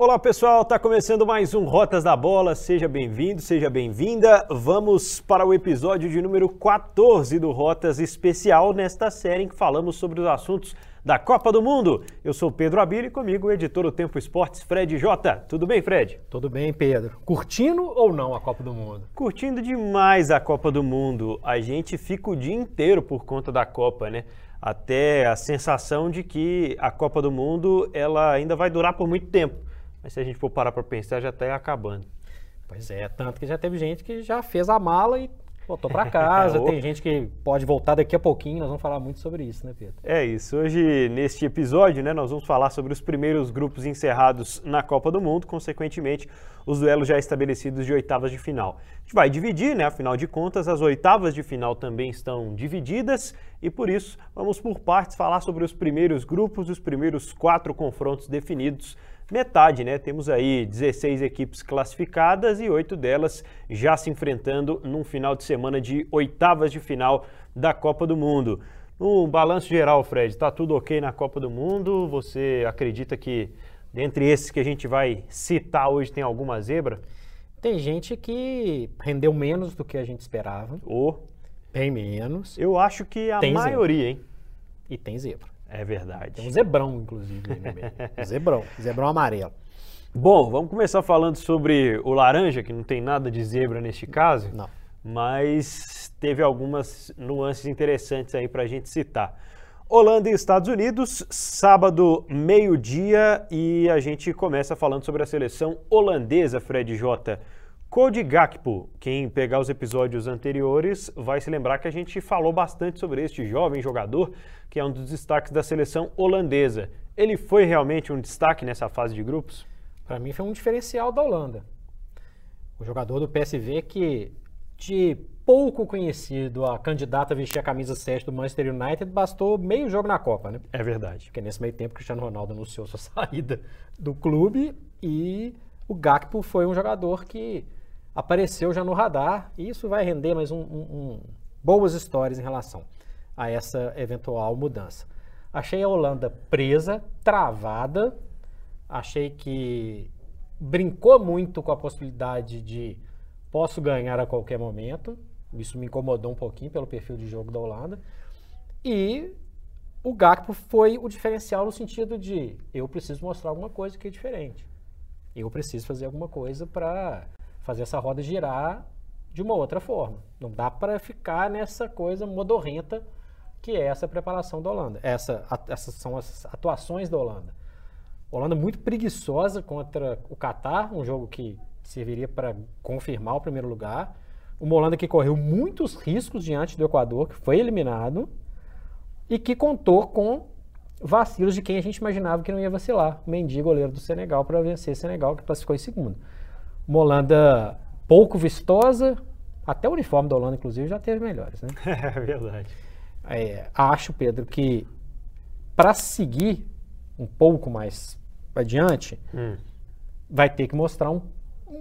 Olá pessoal, está começando mais um Rotas da Bola. Seja bem-vindo, seja bem-vinda. Vamos para o episódio de número 14 do Rotas Especial nesta série em que falamos sobre os assuntos da Copa do Mundo. Eu sou Pedro Abílio e comigo o editor do Tempo Esportes, Fred Jota. Tudo bem, Fred? Tudo bem, Pedro. Curtindo ou não a Copa do Mundo? Curtindo demais a Copa do Mundo. A gente fica o dia inteiro por conta da Copa, né? Até a sensação de que a Copa do Mundo ela ainda vai durar por muito tempo. Mas se a gente for parar para pensar, já está acabando. Pois é, tanto que já teve gente que já fez a mala e voltou para casa. Tem gente que pode voltar daqui a pouquinho. Nós vamos falar muito sobre isso, né, Pedro? É isso. Hoje, neste episódio, né, nós vamos falar sobre os primeiros grupos encerrados na Copa do Mundo, consequentemente, os duelos já estabelecidos de oitavas de final. A gente vai dividir, né? Afinal de contas, as oitavas de final também estão divididas e por isso vamos por partes falar sobre os primeiros grupos, os primeiros quatro confrontos definidos metade, né? Temos aí 16 equipes classificadas e oito delas já se enfrentando num final de semana de oitavas de final da Copa do Mundo. No balanço geral, Fred, está tudo ok na Copa do Mundo? Você acredita que dentre esses que a gente vai citar hoje tem alguma zebra? Tem gente que rendeu menos do que a gente esperava. Ou? Oh. Bem menos. Eu acho que a tem maioria, zebra. hein? E tem zebra. É verdade. Tem um zebrão, inclusive, aí no meio. zebrão, zebrão amarelo. Bom, vamos começar falando sobre o laranja, que não tem nada de zebra neste caso. Não. Mas teve algumas nuances interessantes aí para a gente citar. Holanda e Estados Unidos, sábado, meio-dia, e a gente começa falando sobre a seleção holandesa, Fred J. Cody Gakpo, quem pegar os episódios anteriores vai se lembrar que a gente falou bastante sobre este jovem jogador, que é um dos destaques da seleção holandesa. Ele foi realmente um destaque nessa fase de grupos? Para mim foi um diferencial da Holanda. O jogador do PSV que de pouco conhecido a candidata a vestir a camisa 7 do Manchester United, bastou meio jogo na Copa, né? É verdade. Porque nesse meio tempo Cristiano Ronaldo anunciou sua saída do clube e o Gakpo foi um jogador que apareceu já no radar e isso vai render mais um, um, um, boas histórias em relação a essa eventual mudança. Achei a Holanda presa, travada, achei que brincou muito com a possibilidade de posso ganhar a qualquer momento. Isso me incomodou um pouquinho pelo perfil de jogo da Holanda. E o Gakpo foi o diferencial no sentido de eu preciso mostrar alguma coisa que é diferente. Eu preciso fazer alguma coisa para fazer essa roda girar de uma outra forma. Não dá para ficar nessa coisa modorrenta que é essa preparação da Holanda. Essa, essas são as atuações da Holanda. Holanda muito preguiçosa contra o Catar, um jogo que serviria para confirmar o primeiro lugar. Uma Holanda que correu muitos riscos diante do Equador, que foi eliminado, e que contou com vacilos de quem a gente imaginava que não ia vacilar. Mendy, goleiro do Senegal, para vencer o Senegal, que classificou em segundo uma Holanda pouco vistosa, até o uniforme da Holanda, inclusive, já teve melhores, né? É verdade. É, acho, Pedro, que para seguir um pouco mais adiante, hum. vai ter que mostrar um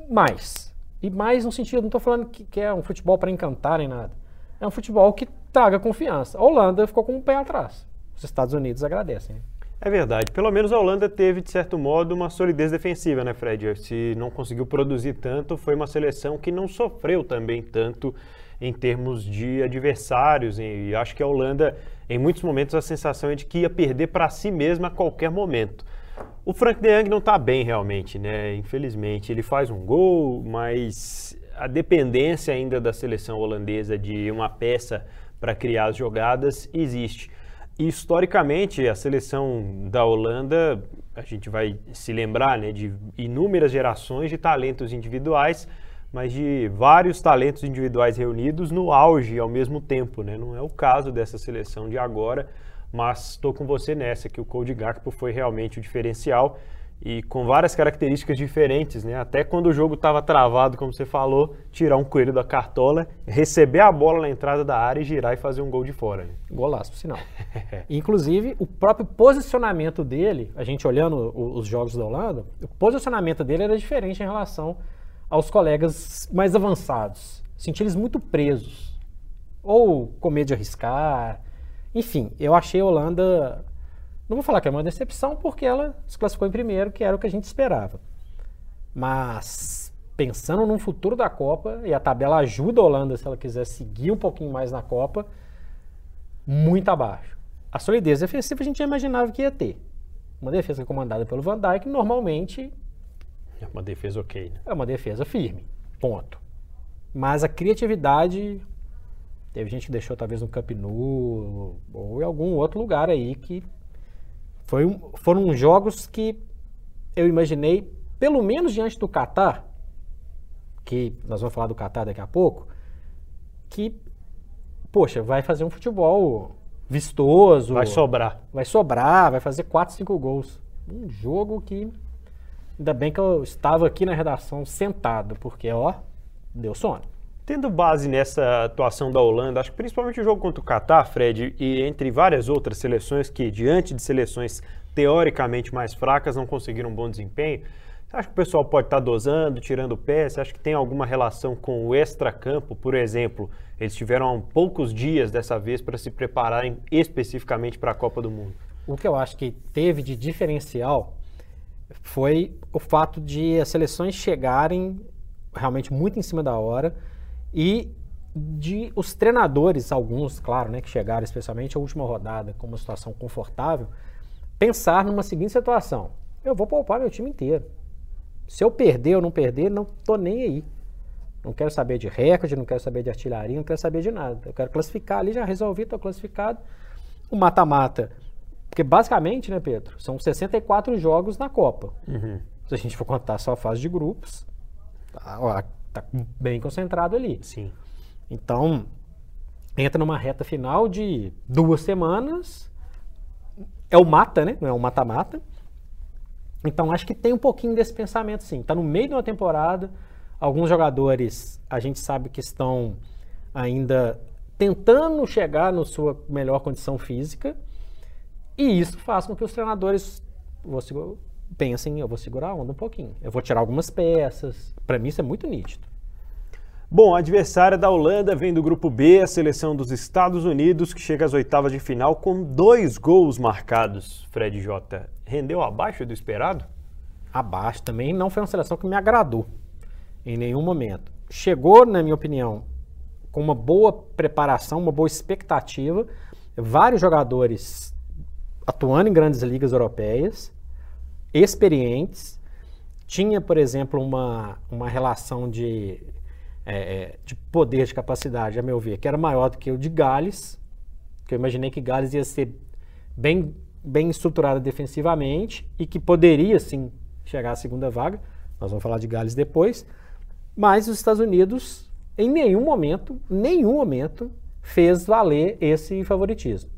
mais. E mais no sentido, não estou falando que, que, é um futebol para encantar nem nada. É um futebol que traga confiança. A Holanda ficou com um pé atrás. Os Estados Unidos agradecem. É verdade. Pelo menos a Holanda teve, de certo modo, uma solidez defensiva, né, Fred? Se não conseguiu produzir tanto, foi uma seleção que não sofreu também tanto em termos de adversários. E acho que a Holanda, em muitos momentos, a sensação é de que ia perder para si mesma a qualquer momento. O Frank de Jong não está bem realmente, né? Infelizmente, ele faz um gol, mas a dependência ainda da seleção holandesa de uma peça para criar as jogadas existe. E, historicamente, a seleção da Holanda, a gente vai se lembrar né, de inúmeras gerações de talentos individuais, mas de vários talentos individuais reunidos no auge ao mesmo tempo. Né? Não é o caso dessa seleção de agora, mas estou com você nessa, que o Cody Gakpo foi realmente o diferencial e com várias características diferentes, né? Até quando o jogo estava travado, como você falou, tirar um coelho da cartola, receber a bola na entrada da área e girar e fazer um gol de fora. Né? Golaço, por sinal. Inclusive, o próprio posicionamento dele, a gente olhando os jogos da Holanda, o posicionamento dele era diferente em relação aos colegas mais avançados. Senti eles muito presos. Ou com medo de arriscar. Enfim, eu achei a Holanda Não vou falar que é uma decepção, porque ela se classificou em primeiro, que era o que a gente esperava. Mas pensando no futuro da Copa, e a tabela ajuda a Holanda se ela quiser seguir um pouquinho mais na Copa, muito abaixo. A solidez defensiva a gente já imaginava que ia ter. Uma defesa comandada pelo Van Dijk normalmente é uma defesa ok. Né? É uma defesa firme. Ponto. Mas a criatividade teve gente que deixou talvez no Camp Nou ou em algum outro lugar aí que foi um, foram jogos que eu imaginei pelo menos diante do Catar, que nós vamos falar do Catar daqui a pouco, que poxa, vai fazer um futebol vistoso. Vai sobrar. Vai sobrar, vai fazer 4, 5 gols. Um jogo que. Ainda bem que eu estava aqui na redação sentado, porque, ó, deu sono. Tendo base nessa atuação da Holanda, acho que principalmente o jogo contra o Catar, Fred, e entre várias outras seleções que, diante de seleções teoricamente mais fracas, não conseguiram um bom desempenho, você acha que o pessoal pode estar dosando, tirando o pé? Você acha que tem alguma relação com o extracampo? Por exemplo, eles tiveram poucos dias dessa vez para se prepararem especificamente para a Copa do Mundo. O que eu acho que teve de diferencial foi o fato de as seleções chegarem realmente muito em cima da hora e de os treinadores, alguns, claro, né, que chegaram especialmente a última rodada com uma situação confortável, pensar numa seguinte situação: eu vou poupar meu time inteiro. Se eu perder ou não perder, não tô nem aí. Não quero saber de recorde, não quero saber de artilharia, não quero saber de nada. Eu quero classificar ali, já resolvi, estou classificado. O mata-mata. Porque basicamente, né, Pedro, são 64 jogos na Copa. Uhum. Se a gente for contar só a fase de grupos, tá, ó, tá bem concentrado ali. Sim. Então, entra numa reta final de duas semanas. É o mata, né? Não é o mata-mata. Então acho que tem um pouquinho desse pensamento sim. Está no meio de uma temporada, alguns jogadores a gente sabe que estão ainda tentando chegar na sua melhor condição física, e isso faz com que os treinadores pensem, eu vou segurar a onda um pouquinho, eu vou tirar algumas peças. Para mim isso é muito nítido. Bom, a adversária da Holanda vem do grupo B, a seleção dos Estados Unidos, que chega às oitavas de final com dois gols marcados. Fred J. Rendeu abaixo do esperado? Abaixo também. Não foi uma seleção que me agradou em nenhum momento. Chegou, na minha opinião, com uma boa preparação, uma boa expectativa. Vários jogadores atuando em grandes ligas europeias, experientes. Tinha, por exemplo, uma, uma relação de é, é, de poder, de capacidade, a meu ver, que era maior do que o de Gales, que eu imaginei que Gales ia ser bem, bem estruturada defensivamente e que poderia, sim, chegar à segunda vaga. Nós vamos falar de Gales depois. Mas os Estados Unidos, em nenhum momento, nenhum momento, fez valer esse favoritismo.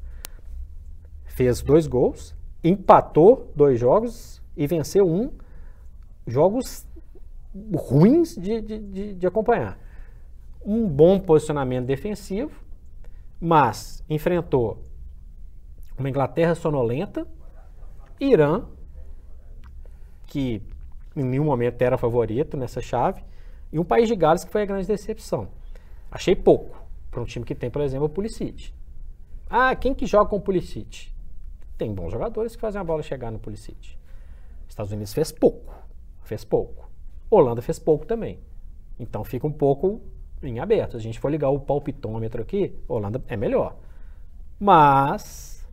Fez dois gols, empatou dois jogos e venceu um. Jogos ruins de, de, de, acompanhar. Um bom posicionamento defensivo, mas enfrentou uma Inglaterra sonolenta, Irã, que em nenhum momento era favorito nessa chave, e um país de Gales que foi a grande decepção. Achei pouco para um time que tem, por exemplo, o Pulisic. Ah, quem que joga com o Pulisic? Tem bons jogadores que fazem a bola chegar no Pulisic. Estados Unidos fez pouco, fez pouco. Holanda fez pouco também. Então fica um pouco em aberto. Se a gente for ligar o palpitômetro aqui, Holanda é melhor. Mas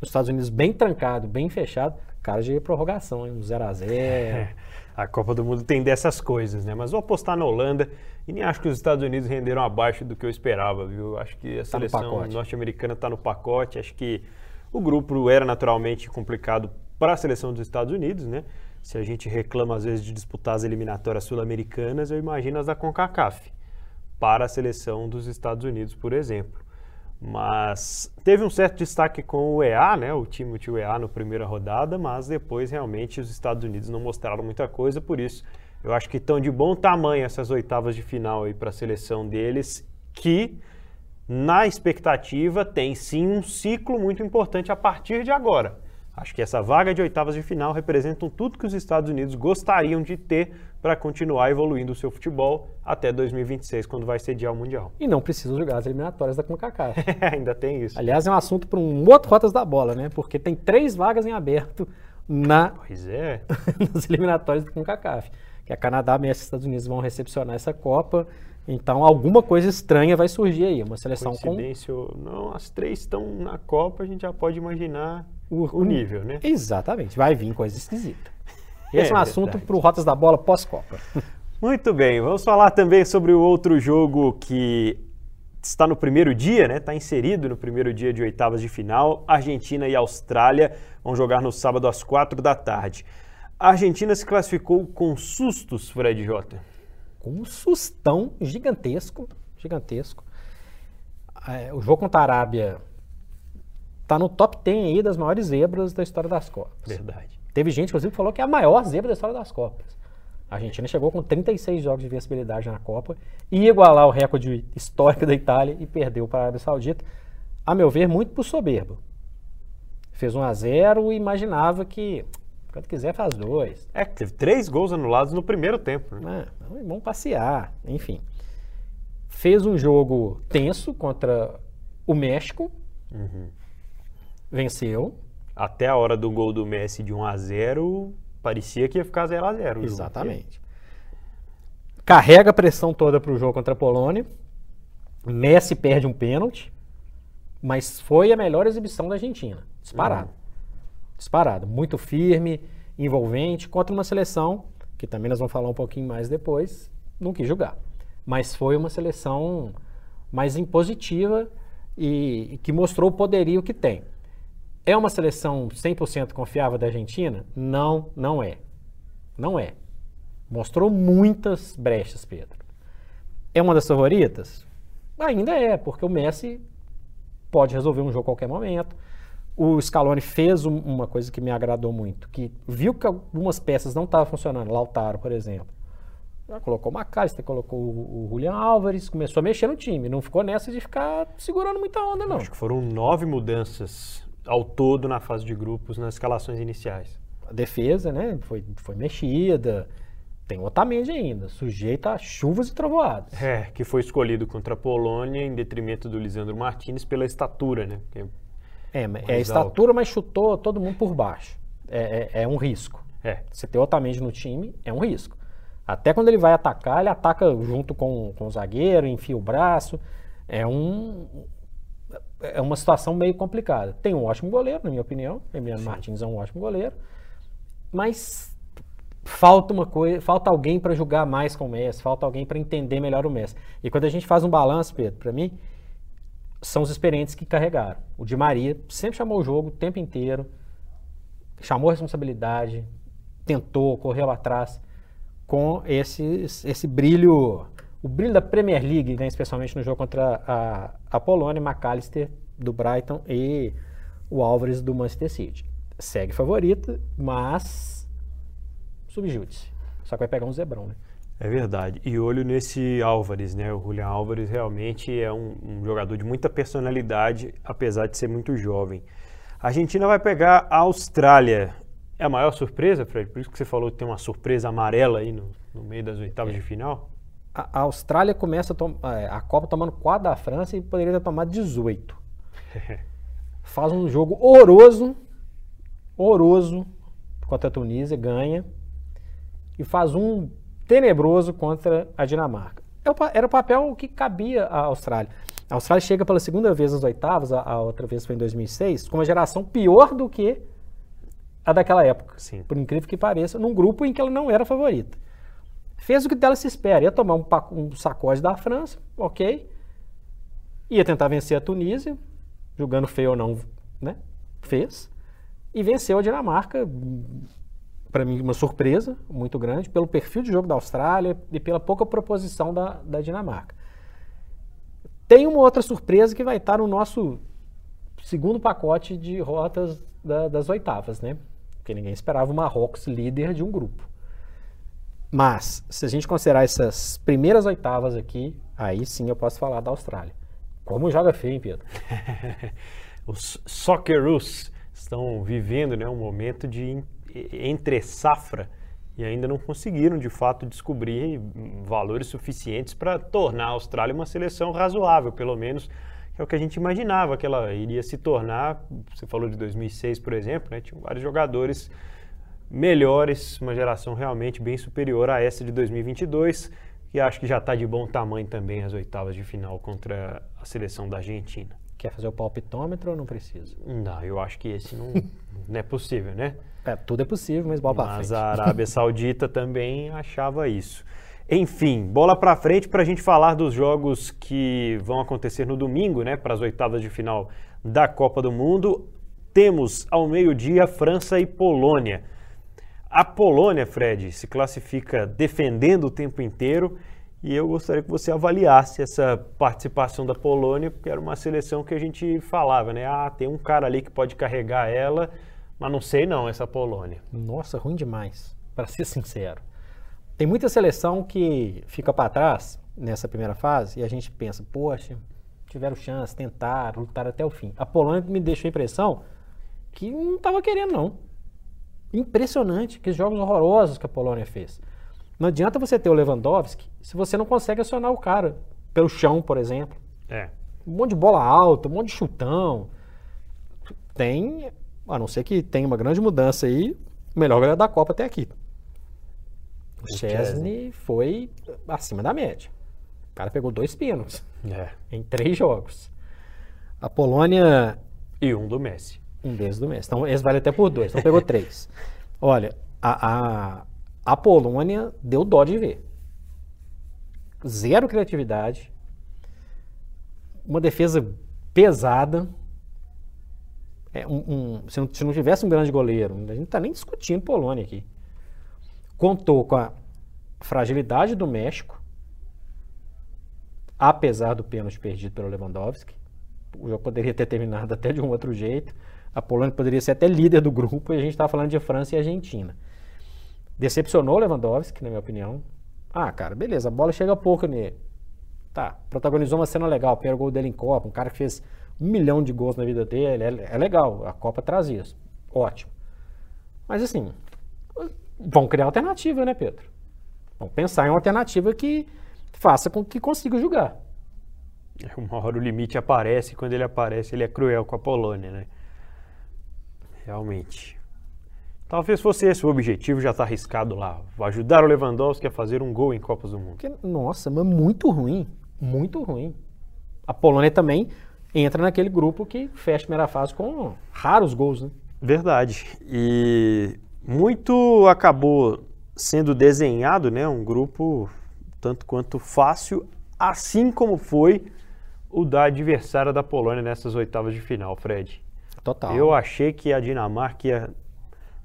os Estados Unidos bem trancado, bem fechado, cara de prorrogação, um 0 a 0 é, A Copa do Mundo tem dessas coisas, né? Mas vou apostar na Holanda e nem acho que os Estados Unidos renderam abaixo do que eu esperava, viu? Acho que a tá seleção norte-americana está no pacote. Acho que o grupo era naturalmente complicado para a seleção dos Estados Unidos, né? Se a gente reclama às vezes de disputar as eliminatórias sul-americanas, eu imagino as da CONCACAF, para a seleção dos Estados Unidos, por exemplo. Mas teve um certo destaque com o EA, né, o time do EA na primeira rodada, mas depois realmente os Estados Unidos não mostraram muita coisa, por isso eu acho que estão de bom tamanho essas oitavas de final aí para a seleção deles, que na expectativa tem sim um ciclo muito importante a partir de agora Acho que essa vaga de oitavas de final representam tudo que os Estados Unidos gostariam de ter para continuar evoluindo o seu futebol até 2026, quando vai sediar o Mundial. E não precisa jogar as eliminatórias da CONCACAF. Ainda tem isso. Aliás, é um assunto para um outro Rotas da Bola, né? Porque tem três vagas em aberto na Pois é. nas eliminatórias da CONCACAF. Que a Canadá, México e Estados Unidos vão recepcionar essa Copa. Então, alguma coisa estranha vai surgir aí. Uma seleção com Coincidência ou não, as três estão na Copa, a gente já pode imaginar o, o nível, né? Exatamente, vai vir coisa esquisita. É Esse é, um assunto para o Rotas da Bola pós-Copa. Muito bem, vamos falar também sobre o outro jogo que está no primeiro dia, né? Está inserido no primeiro dia de oitavas de final. Argentina e Austrália vão jogar no sábado às quatro da tarde. A Argentina se classificou com sustos, Fred Jota. Com um sustão gigantesco, gigantesco. É, o jogo contra a Arábia está no top 10 aí das maiores zebras da história das Copas. Verdade. Teve gente, inclusive, que falou que é a maior zebra da história das Copas. A Argentina chegou com 36 jogos de vencibilidade na Copa, ia igualar o recorde histórico da Itália e perdeu para a Arábia Saudita. A meu ver, muito por soberbo. Fez 1 a 0 e imaginava que, quando quiser, faz dois. É, teve três gols anulados no primeiro tempo. Né? Ah, então, vamos passear, enfim. Fez um jogo tenso contra o México, venceu, Até a hora do gol do Messi de 1 a 0 parecia que ia ficar 0 a 0 o jogo. Exatamente. Carrega a pressão toda para o jogo contra a Polônia. Messi perde um pênalti, mas foi a melhor exibição da Argentina. Disparado. Disparado. Muito firme, envolvente, contra uma seleção, que também nós vamos falar um pouquinho mais depois, não quis jogar. Mas foi uma seleção mais impositiva e, e que mostrou o poderio que tem. É uma seleção 100% confiável da Argentina? Não, não é. Não é. Mostrou muitas brechas, Pedro. É uma das favoritas? Ainda é, porque o Messi pode resolver um jogo a qualquer momento. O Scaloni fez um- uma coisa que me agradou muito, que viu que algumas peças não estavam funcionando, Lautaro, por exemplo. Colocou o McAllister, colocou o, o Julian Álvares, começou a mexer no time. Não ficou nessa de ficar segurando muita onda, não. Acho que foram nove mudanças ao todo na fase de grupos nas escalações iniciais. a defesa, né, foi, foi mexida. Tem o Otamendi ainda, sujeito a chuvas e trovoadas. É, que foi escolhido contra a Polônia em detrimento do Lisandro Martinez pela estatura, né? É, é Mais estatura, mas chutou todo mundo por baixo. É, é- é um risco. É, Você ter o Otamendi no time é um risco. Até quando ele vai atacar, ele ataca junto com, com o zagueiro, enfia o braço. É um é uma situação meio complicada. Tem um ótimo goleiro, na minha opinião. Emiliano Martins é um ótimo goleiro. Mas falta uma coisa, falta alguém para jogar mais com o Messi, falta alguém para entender melhor o Messi. E quando a gente faz um balanço, Pedro, para mim, são os experientes que carregaram. O Di Maria sempre chamou o jogo o tempo inteiro, chamou a responsabilidade, tentou, correu atrás com esse, esse brilho, o brilho da Premier League, né, especialmente no jogo contra a, a Polônia, McAllister do Brighton e o Álvares do Manchester City. Segue favorita, mas subjúdice. Só que vai pegar um zebrão, né? é verdade. E olho nesse Álvares, né? O Julian Álvares realmente é um, um jogador de muita personalidade, apesar de ser muito jovem. A Argentina vai pegar a Austrália. É a maior surpresa, Fred? Por isso que você falou que tem uma surpresa amarela aí no, no meio das oitavas de final? A, a Austrália começa a, é, a Copa tomando 4 da França e poderia ter tomado 18. Faz um jogo horroroso, horroroso contra a Tunísia, ganha. E faz um tenebroso contra a Dinamarca. É Era o papel que cabia à Austrália. A Austrália chega pela segunda vez às oitavas, a, a outra vez foi em 2006, com uma geração pior do que a daquela época. Sim. Por incrível que pareça, num grupo em que ela não era favorita. Fez o que dela se espera, ia tomar um, um sacode da França, ok. Ia tentar vencer a Tunísia, jogando feio ou não, né? Fez. E venceu a Dinamarca, para mim, uma surpresa muito grande, pelo perfil de jogo da Austrália e pela pouca proposição da, da Dinamarca. Tem uma outra surpresa que vai estar no nosso segundo pacote de rotas da- das oitavas, né? Porque ninguém esperava o Marrocos líder de um grupo. Mas, se a gente considerar essas primeiras oitavas aqui, aí sim eu posso falar da Austrália. Como joga feio, hein, Pedro? Os Socceroos estão vivendo né, um momento de entre safra e ainda não conseguiram de fato descobrir valores suficientes para tornar a Austrália uma seleção razoável, pelo menos é o que a gente imaginava que ela iria se tornar. Você falou de 2006, por exemplo, né? tinham vários jogadores melhores, uma geração realmente bem superior a essa de 2022, e acho que já está de bom tamanho também as oitavas de final contra a seleção da Argentina. Quer fazer o palpitômetro ou não precisa? Não, eu acho que esse não, não é possível, né? É, tudo é possível, mas bola para frente. Mas a Arábia Saudita também achava isso. Enfim, bola para frente para a gente falar dos jogos que vão acontecer no domingo, né, para as oitavas de final da Copa do Mundo. Temos ao meio-dia França e Polônia. A Polônia, Fred, se classifica defendendo o tempo inteiro e eu gostaria que você avaliasse essa participação da Polônia, porque era uma seleção que a gente falava, né? Ah, tem um cara ali que pode carregar ela, mas não sei não essa Polônia. Nossa, ruim demais, para ser sincero. Tem muita seleção que fica para trás nessa primeira fase e a gente pensa, poxa, tiveram chance, tentaram, lutaram até o fim. A Polônia me deixou a impressão que não estava querendo, não. Impressionante, que jogos horrorosos que a Polônia fez. Não adianta você ter o Lewandowski se você não consegue acionar o cara pelo chão, por exemplo. É. Um monte de bola alta, um monte de chutão. Tem, a não ser que tenha uma grande mudança aí, o melhor goleiro da Copa até aqui. O Chesney foi acima da média. O cara pegou dois pinos é. em três jogos. A Polônia. E um do Messi. Um deles do Messi. Então, esse vale até por dois. Então, pegou três. Olha, a, a, a Polônia deu dó de ver. Zero criatividade. Uma defesa pesada. É, um, um, se, não, se, não, tivesse um grande goleiro, a gente não está nem discutindo Polônia aqui contou com a fragilidade do México, apesar do pênalti perdido pelo Lewandowski. O jogo poderia ter terminado até de um outro jeito. A Polônia poderia ser até líder do grupo e a gente está falando de França e Argentina. Decepcionou Lewandowski, na minha opinião. Ah, cara, beleza, a bola chega pouco nele. Tá, protagonizou uma cena legal, primeiro gol dele em Copa, um cara que fez um milhão de gols na vida dele, é, é legal, a Copa traz isso, ótimo. Mas assim, vão criar alternativa, né, Pedro? Vão pensar em uma alternativa que faça com que consiga jogar. Uma hora o limite aparece, e quando ele aparece, ele é cruel com a Polônia, né? Realmente. Talvez fosse esse o objetivo, já está arriscado lá. Ajudar o Lewandowski a fazer um gol em Copas do Mundo. nossa, mas muito ruim. Muito ruim. A Polônia também entra naquele grupo que fecha a primeira fase com raros gols, né? Verdade. E muito acabou sendo desenhado, né, um grupo tanto quanto fácil, assim como foi o da adversária da Polônia nessas oitavas de final, Fred. Total. Eu achei que a Dinamarca ia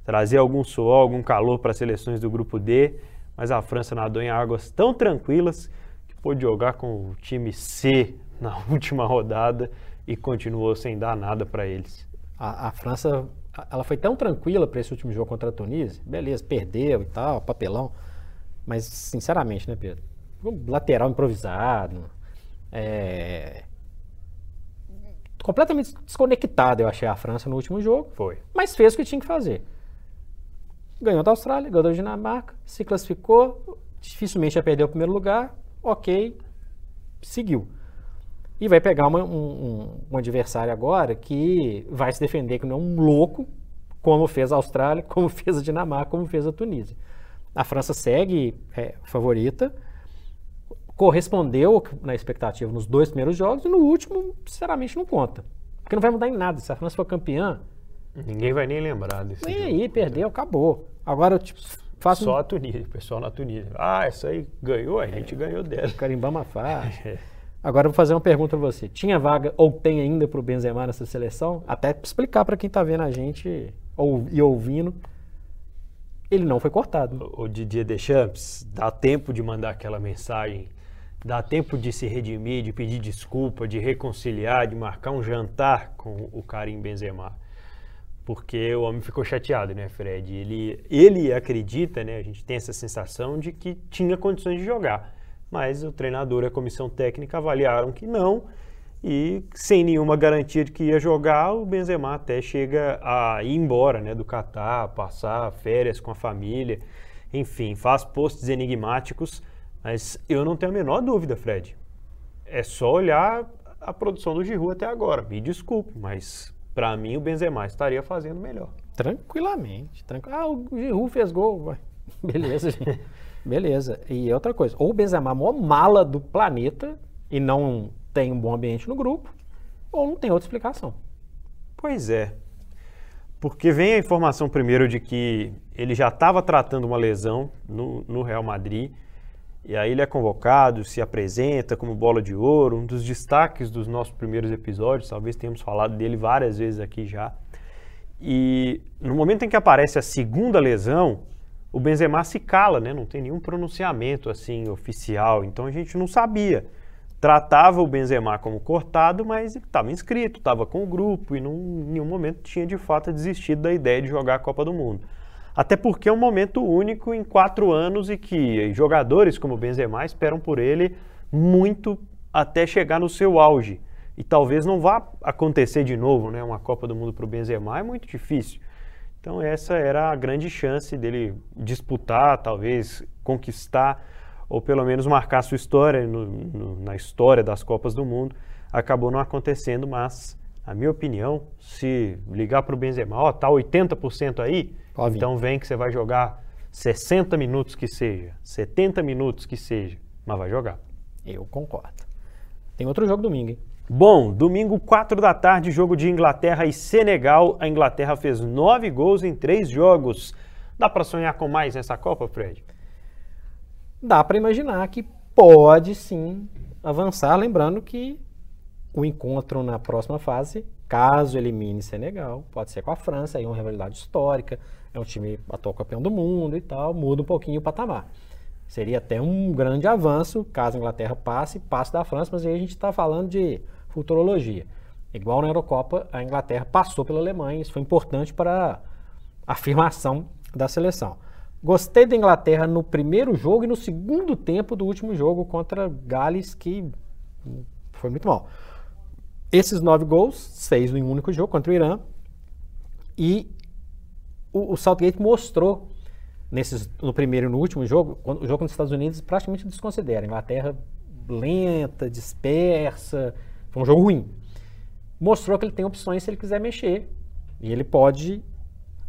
trazer algum suor, algum calor para as seleções do grupo D, mas a França nadou em águas tão tranquilas que pôde jogar com o time C na última rodada e continuou sem dar nada para eles. A, a França ela foi tão tranquila para esse último jogo contra a Tunísia. Beleza, perdeu e tal, papelão. Mas, sinceramente, né, Pedro? Lateral improvisado. É... Completamente desconectado, eu achei a França no último jogo. Foi. Mas fez o que tinha que fazer. Ganhou da Austrália, ganhou da Dinamarca, se classificou. Dificilmente ia perder o primeiro lugar. Ok, seguiu. E vai pegar uma, um, um, adversário agora que vai se defender que não é um louco, como fez a Austrália, como fez a Dinamarca, como fez a Tunísia. A França segue é, favorita, correspondeu na expectativa nos dois primeiros jogos e no último, sinceramente, não conta. Porque não vai mudar em nada. Se a França for campeã. Ninguém vai nem lembrar desse. Nem aí, perdeu, acabou. Agora, tipo, faço. Só a Tunísia, o pessoal na Tunísia. Ah, essa aí ganhou, a gente é, ganhou dela. Carimbama faz. É. Agora eu vou fazer uma pergunta para você. Tinha vaga ou tem ainda para o Benzema nessa seleção? Até explicar para quem está vendo a gente ou, e ouvindo. Ele não foi cortado. O Didier Deschamps, dá tempo de mandar aquela mensagem, dá tempo de se redimir, de pedir desculpa, de reconciliar, de marcar um jantar com o Karim Benzema. Porque o homem ficou chateado, né, Fred? Ele, ele acredita, né, a gente tem essa sensação de que tinha condições de jogar mas o treinador e a comissão técnica avaliaram que não e sem nenhuma garantia de que ia jogar, o Benzema até chega a ir embora né, do Catar, passar férias com a família, enfim, faz posts enigmáticos, mas eu não tenho a menor dúvida, Fred. É só olhar a produção do Giroud até agora. Me desculpe, mas para mim o Benzema estaria fazendo melhor. Tranquilamente. Tranqu... Ah, o Giroud fez gol. Beleza, gente. Beleza. E outra coisa, ou o Benzema é a maior mala do planeta e não tem um bom ambiente no grupo, ou não tem outra explicação. Pois é. Porque vem a informação primeiro de que ele já estava tratando uma lesão no, no, Real Madrid, e aí ele é convocado, se apresenta como bola de ouro, um dos destaques dos nossos primeiros episódios, talvez tenhamos falado dele várias vezes aqui já. E no momento em que aparece a segunda lesão, o Benzema se cala, né? não tem nenhum pronunciamento assim oficial, então a gente não sabia tratava o Benzema como cortado, mas estava inscrito, estava com o grupo e num, em nenhum momento tinha de fato desistido da ideia de jogar a Copa do Mundo. Até porque é um momento único em quatro anos e que jogadores como Benzema esperam por ele muito até chegar no seu auge. E talvez não vá acontecer de novo, né? Uma Copa do Mundo para o Benzema é muito difícil. Então essa era a grande chance dele disputar, talvez conquistar ou pelo menos marcar sua história no, no, na história das Copas do Mundo. Acabou não acontecendo, mas, a minha opinião, se ligar para o Benzema, ó, tá 80% aí, Então vem que você vai jogar 60 minutos que seja, 70 minutos que seja, mas vai jogar. Eu concordo. Tem outro jogo domingo, hein? Bom, domingo, 4 da tarde, jogo de Inglaterra e Senegal. A Inglaterra fez nove gols em três jogos. Dá para sonhar com mais nessa Copa, Fred? dá para imaginar que pode sim avançar, lembrando que o encontro na próxima fase, caso elimine Senegal, pode ser com a França, aí é uma rivalidade histórica, é um time atual campeão do mundo e tal, muda um pouquinho o patamar. Seria até um grande avanço caso a Inglaterra passe, passe da França, mas aí a gente está falando de futurologia. Igual na Eurocopa, a Inglaterra passou pela Alemanha, isso foi importante para a afirmação da seleção. Gostei da Inglaterra no primeiro jogo e no segundo tempo do último jogo contra Gales, que foi muito mal. Esses nove gols, seis em um único jogo contra o Irã. E o, o Southgate mostrou nesses, no primeiro e no último jogo, quando, o jogo nos Estados Unidos praticamente desconsidera. Inglaterra lenta, dispersa, foi um jogo ruim. Mostrou que ele tem opções se ele quiser mexer. E ele pode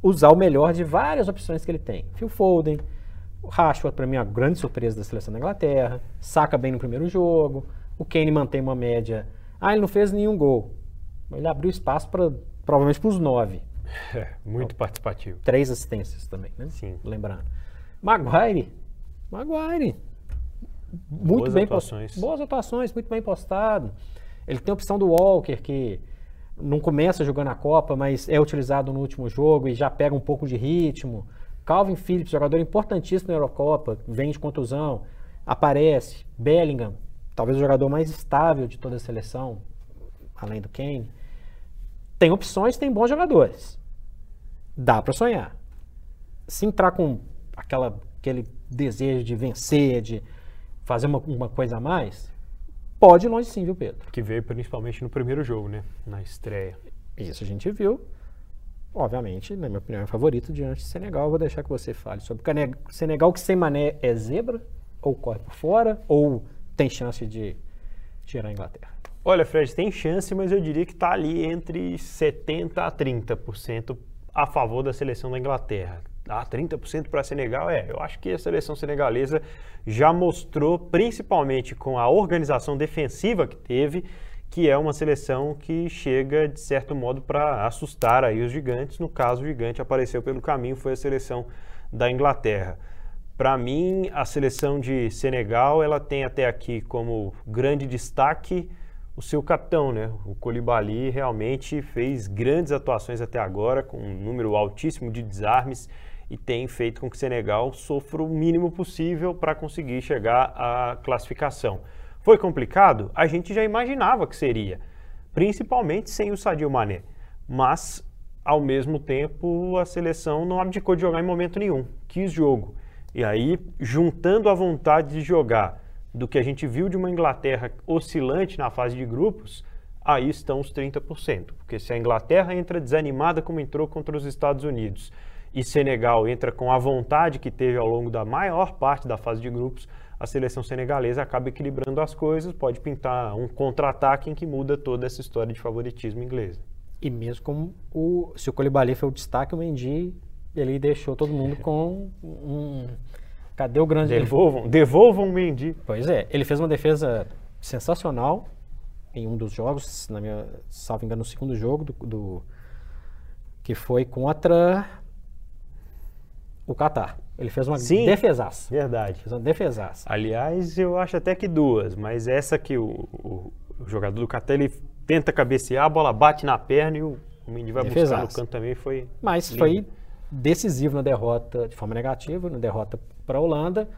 usar o melhor de várias opções que ele tem. Phil Foden, o Rashford, para mim, é uma grande surpresa da seleção da Inglaterra, saca bem no primeiro jogo, o Kane mantém uma média. Ah, ele não fez nenhum gol. Ele abriu espaço para provavelmente para os nove. É, muito então, participativo. Três assistências também, né? Sim. Lembrando. Maguire. Maguire. Muito boas bem atuações. Boas atuações, muito bem postado. Ele tem a opção do Walker, que não começa jogando a Copa, mas é utilizado no último jogo e já pega um pouco de ritmo. Calvin Phillips, jogador importantíssimo na Eurocopa, vem de contusão, aparece. Bellingham, talvez o jogador mais estável de toda a seleção, além do Kane. Tem opções, tem bons jogadores. Dá para sonhar. Se entrar com aquela, aquele desejo de vencer, de fazer uma, uma coisa a mais, Pode ir longe sim, viu, Pedro? Que veio principalmente no primeiro jogo, né? Na estreia. Isso a gente viu. Obviamente, na minha opinião, é favorito diante de Senegal. Eu vou deixar que você fale sobre o Senegal, que sem mané é zebra, ou corre por fora, ou tem chance de tirar a Inglaterra. Olha, Fred, tem chance, mas eu diria que está ali entre 70% a 30% a favor da seleção da Inglaterra ah, 30% para Senegal, é, eu acho que a seleção senegalesa já mostrou, principalmente com a organização defensiva que teve, que é uma seleção que chega, de certo modo, para assustar aí os gigantes. No caso, o gigante apareceu pelo caminho, foi a seleção da Inglaterra. Para mim, a seleção de Senegal, ela tem até aqui como grande destaque o seu capitão, né? O Colibali realmente fez grandes atuações até agora, com um número altíssimo de desarmes e tem feito com que o Senegal sofra o mínimo possível para conseguir chegar à classificação. Foi complicado? A gente já imaginava que seria, principalmente sem o Sadio Mané. Mas, ao mesmo tempo, a seleção não abdicou de jogar em momento nenhum, quis jogo. E aí, juntando a vontade de jogar do que a gente viu de uma Inglaterra oscilante na fase de grupos, aí estão os 30%. Porque se a Inglaterra entra desanimada como entrou contra os Estados Unidos e Senegal entra com a vontade que teve ao longo da maior parte da fase de grupos, a seleção senegalesa acaba equilibrando as coisas, pode pintar um contra-ataque em que muda toda essa história de favoritismo inglês. E mesmo como o, se o Colibali foi o destaque, o Mendy ele deixou todo mundo com um. Cadê o grande. Devolvam, devolvam o Mendy. Pois é, ele fez uma defesa sensacional em um dos jogos, na minha, salvo engano, no segundo jogo do, do que foi contra o Qatar. Ele fez uma Sim, defesaça. Verdade. Fez uma defesaça. Aliás, eu acho até que duas, mas essa que o, o, o jogador do Qatar ele tenta cabecear, a bola bate na perna e o, o Mendy vai Defesaça. buscar no canto também foi. Mas lindo. foi decisivo na derrota de forma negativa, na derrota para a Holanda.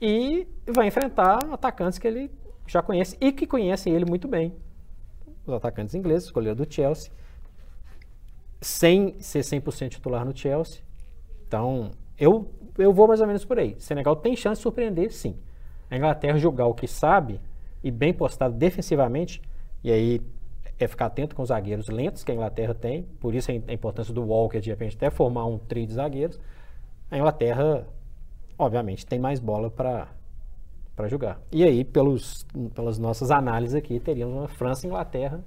E vai enfrentar atacantes que ele já conhece e que conhecem ele muito bem. Os atacantes ingleses, escolheram do Chelsea, sem ser 100% titular no Chelsea. Então, eu, eu vou mais ou menos por aí. Senegal tem chance de surpreender, sim. A Inglaterra jogar o que sabe e bem postado defensivamente, e aí é ficar atento com os zagueiros lentos que a Inglaterra tem, por isso a importância do Walker de repente até formar um trio de zagueiros. A Inglaterra, obviamente, tem mais bola para para jogar. E aí, pelos, pelas nossas análises aqui, teríamos uma França e Inglaterra.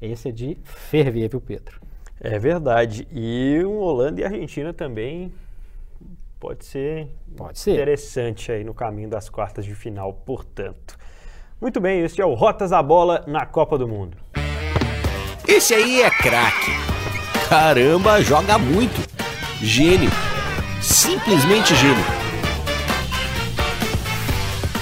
Esse é de ferver, viu, Pedro? É verdade. E um Holanda e Argentina também pode ser, Pode ser. interessante aí no caminho das quartas de final, portanto. Muito bem, este é o Rotas da Bola na Copa do Mundo. Esse aí é craque. Caramba, joga muito. Gênio. Simplesmente gênio.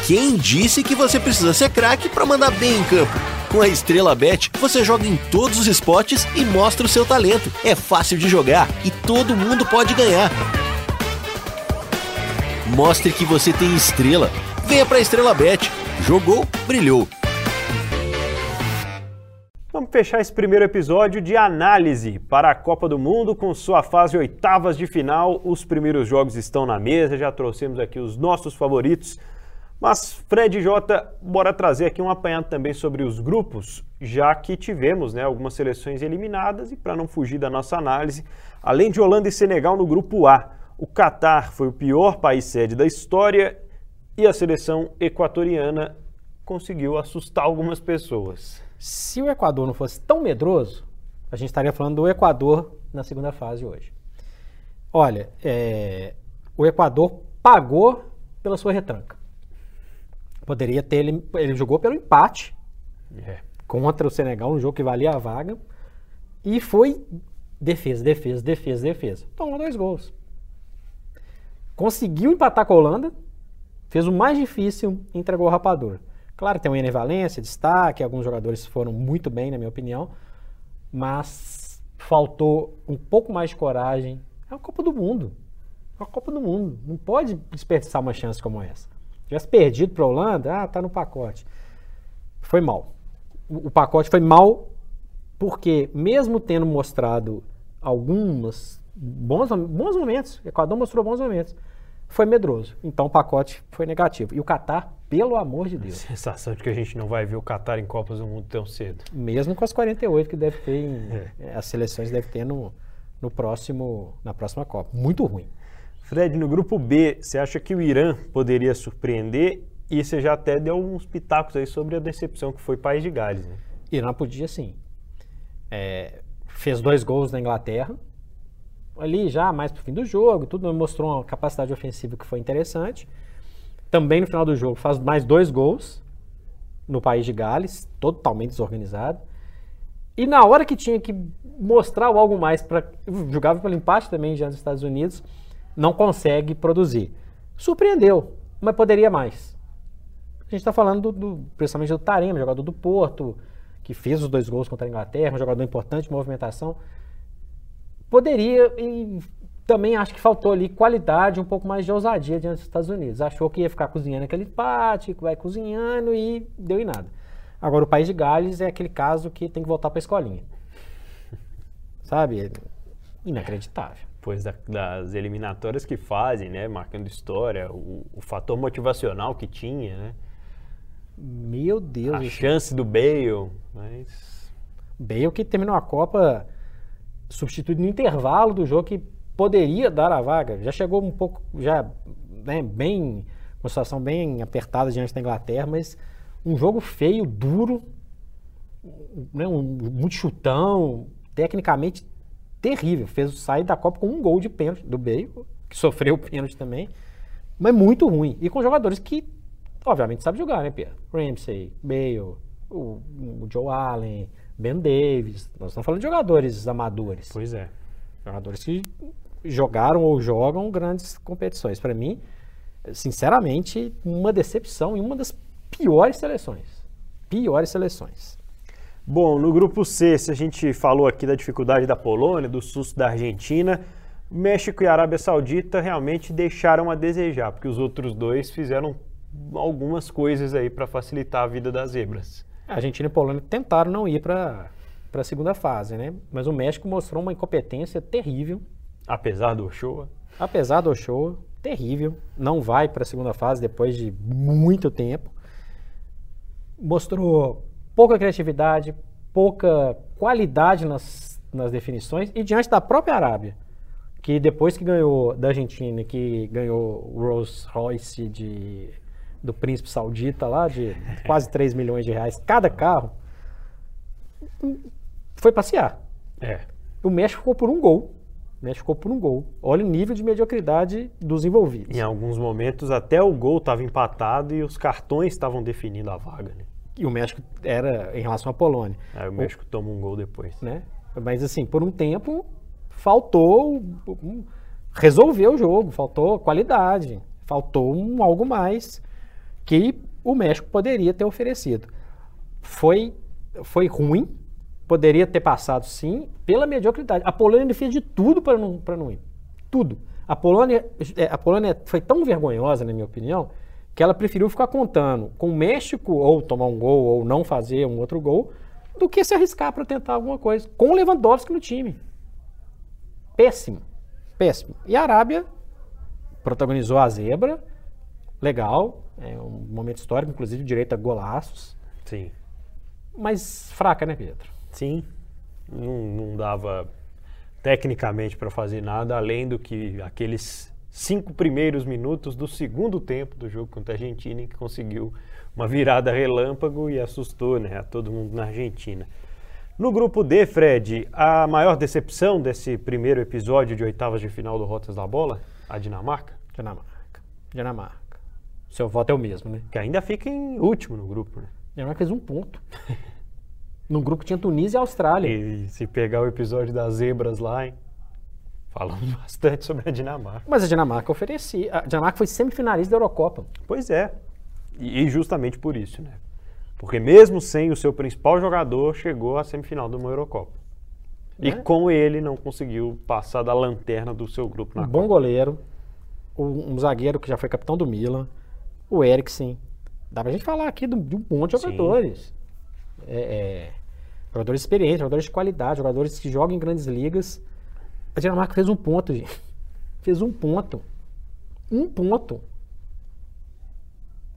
Quem disse que você precisa ser craque para mandar bem em campo? Com a Estrela Bet, você joga em todos os esportes e mostra o seu talento. É fácil de jogar e todo mundo pode ganhar. Mostre que você tem estrela. Venha para Estrela Bet. Jogou, brilhou. Vamos fechar esse primeiro episódio de análise para a Copa do Mundo com sua fase oitavas de final. Os primeiros jogos estão na mesa, já trouxemos aqui os nossos favoritos. Mas, Fred Jota, bora trazer aqui um apanhado também sobre os grupos, já que tivemos né, algumas seleções eliminadas e para não fugir da nossa análise, além de Holanda e Senegal no grupo A, o Catar foi o pior país sede da história e a seleção equatoriana conseguiu assustar algumas pessoas. Se o Equador não fosse tão medroso, a gente estaria falando do Equador na segunda fase hoje. Olha, é, o Equador pagou pela sua retranca. Poderia ter, ele, ele jogou pelo empate É. contra o Senegal, um jogo que valia a vaga, e foi defesa, defesa, defesa, defesa. Tomou dois gols. Conseguiu empatar com a Holanda, fez o mais difícil, entregou o rapador. Claro, tem o Ener Valência, destaque, alguns jogadores foram muito bem, na minha opinião, mas faltou um pouco mais de coragem. É a Copa do Mundo. É a Copa do Mundo. Não pode desperdiçar uma chance como essa. Tivesse perdido para a Holanda, ah, tá no pacote. Foi mal. O, o pacote foi mal porque, mesmo tendo mostrado alguns bons, bons momentos, o Equador mostrou bons momentos, foi medroso. Então o pacote foi negativo. E o Catar, pelo amor de Deus, Sensação de que a gente não vai ver o Catar em Copas do Mundo tão cedo. mesmo com as 48 que deve ter, em, as seleções devem ter no, no próximo, na próxima Copa. Muito ruim. Fred, no grupo B, você acha que o Irã poderia surpreender? E você já até deu uns pitacos aí sobre a decepção que foi País de Gales, né? Irã podia sim. É, fez dois gols na Inglaterra. Ali já mais pro fim do jogo, tudo mostrou uma capacidade ofensiva que foi interessante. Também no final do jogo faz mais dois gols no país de Gales, totalmente desorganizado. E na hora que tinha que mostrar algo mais para jogava pelo empate também já nos Estados Unidos, não consegue produzir. Surpreendeu, mas poderia mais. A gente está falando do, do, principalmente do Tarema, jogador do Porto, que fez os dois gols contra a Inglaterra, um jogador importante movimentação. Poderia e também acho que faltou ali qualidade, um pouco mais de ousadia diante dos Estados Unidos. Achou que ia ficar cozinhando aquele empate, vai cozinhando e deu em nada. Agora, o país de Gales é aquele caso que tem que voltar para a escolinha. Sabe? É inacreditável. Depois da- das eliminatórias que fazem, né? Marcando história, o, o fator motivacional que tinha, né? Meu Deus. A esse- chance do Bale, mas Bale que terminou a Copa substituído no intervalo do jogo que poderia dar a vaga. Já chegou um pouco, já né, bem, uma situação bem apertada diante da Inglaterra, mas um jogo feio, duro, né, um, muito chutão, tecnicamente terrível. Fez sair da Copa com um gol de pênalti do Bale, que sofreu o pênalti também, mas muito ruim. E com jogadores que, obviamente, sabem jogar, né, Pierre? Ramsey, Bale, o, o Joe Allen, Ben Davis. Nós estamos falando de jogadores amadores. pois é. Jogadores que jogaram ou jogam grandes competições. Para mim, sinceramente, uma decepção e uma das piores seleções. Piores seleções. Bom, no grupo C, se a gente falou aqui da dificuldade da Polônia, do susto da Argentina, México e Arábia Saudita realmente deixaram a desejar, porque os outros dois fizeram algumas coisas aí para facilitar a vida das zebras. A Argentina e a Polônia tentaram não ir para a segunda fase, né? Mas o México mostrou uma incompetência terrível. Apesar do Ochoa, Apesar do show, terrível. Não vai para a segunda fase depois de muito tempo. Mostrou pouca criatividade, pouca qualidade nas, nas definições. E diante da própria Arábia, que depois que ganhou da Argentina, que ganhou o Rolls Royce de, do príncipe saudita lá, de quase 3 milhões de reais cada carro, foi passear. é, O México ficou por um gol. O México ficou por um gol. Olha o nível de mediocridade dos envolvidos. em alguns momentos até o gol estava empatado e os cartões estavam definindo a vaga. Né? E o México era em relação à Polônia, Aí o México toma um gol depois. né? Mas assim, por um tempo faltou resolver o jogo, faltou qualidade, faltou um algo mais que o México poderia ter oferecido. Foi foi ruim, poderia ter passado sim, pela mediocridade. A Polônia fez de tudo para não não ir. Tudo. A Polônia é, a Polônia foi tão vergonhosa, na minha opinião, que ela preferiu ficar contando com o México ou tomar um gol ou não fazer um outro gol, do que se arriscar para tentar alguma coisa. Com o Lewandowski no time. Péssimo. Péssimo. E a Arábia protagonizou a zebra. Legal. É um momento histórico, inclusive direito a golaços. Sim. Mas fraca, né, Pedro? Sim, não, não dava tecnicamente para fazer nada além do que aqueles cinco primeiros minutos do segundo tempo do jogo contra a Argentina, em que conseguiu uma virada relâmpago e assustou né, a todo mundo na Argentina. No grupo D, Fred, a maior decepção desse primeiro episódio de oitavas de final do Rotas da Bola, a Dinamarca, Dinamarca. Dinamarca. Seu voto é o mesmo, né? que ainda fica em último no grupo. Né? Dinamarca fez um ponto. no grupo tinha Tunísia e Austrália. E se pegar o episódio das zebras lá, hein, falamos bastante sobre a Dinamarca. Mas a Dinamarca oferecia. A Dinamarca foi semifinalista da Eurocopa. Pois é. E, justamente por isso, né? Porque mesmo sem o seu principal jogador, chegou à semifinal de uma Eurocopa. E Né? com ele não conseguiu passar da lanterna do seu grupo na Um bom Copa. goleiro, um, um zagueiro que já foi capitão do Milan, o Eriksen. Dá pra gente falar aqui do- de um monte de Sim. jogadores. É, é, jogadores experientes, jogadores de qualidade, jogadores que jogam em grandes ligas. A Dinamarca fez um ponto, gente. Fez um ponto. Um ponto.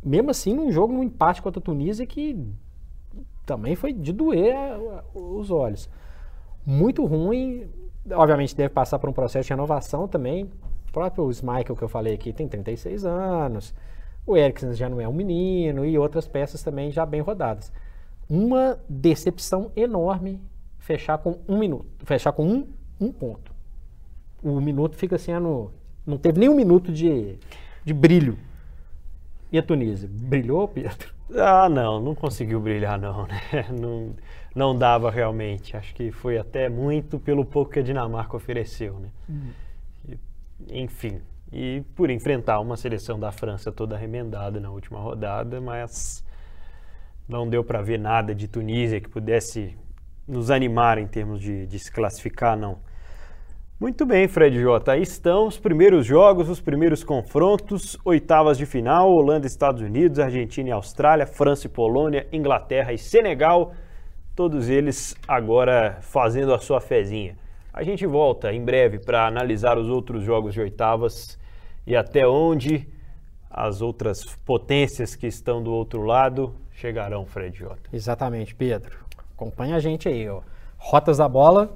Mesmo assim, num jogo, num empate contra a Tunísia que também foi de doer os olhos. Muito ruim. Obviamente deve passar por um processo de renovação também. O próprio Schmeichel que eu falei aqui tem 36 anos. O Eriksen já não é um menino e outras peças também já bem rodadas. Uma decepção enorme fechar com um minuto, fechar com um, um ponto. O minuto fica sendo. Não teve nem um minuto de, de brilho. E a Tunísia? Brilhou, Pedro? Ah, não, não conseguiu brilhar não, né? Não, não dava realmente. Acho que foi até muito pelo pouco que a Dinamarca ofereceu, né? E, enfim, e por enfrentar uma seleção da França toda remendada na última rodada, mas não deu para ver nada de Tunísia que pudesse nos animar em termos de, de se classificar, não. Muito bem, Fred Jota. Aí estão os primeiros jogos, os primeiros confrontos, oitavas de final, Holanda, Estados Unidos, Argentina e Austrália, França e Polônia, Inglaterra e Senegal. Todos eles agora fazendo a sua fezinha. A gente volta em breve para analisar os outros jogos de oitavas e até onde as outras potências que estão do outro lado chegarão, Fred Jota. Exatamente, Pedro. Acompanha a gente aí, ó. Rotas da Bola,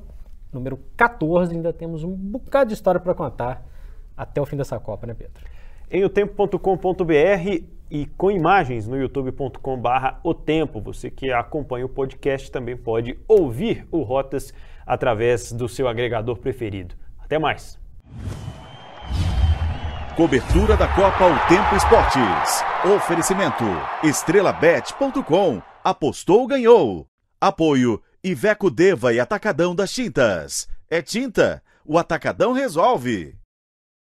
número 14, ainda temos um bocado de história para contar até o fim dessa Copa, né, Pedro? Em otempo.com.br e com imagens no youtube.com/barra o tempo. Você que acompanha o podcast também pode ouvir o Rotas através do seu agregador preferido. Até mais. Cobertura da Copa O Tempo Esportes. Oferecimento estrelabet.com. Apostou, ganhou. Apoio Iveco Deva e Atacadão das Tintas. É tinta, o Atacadão resolve.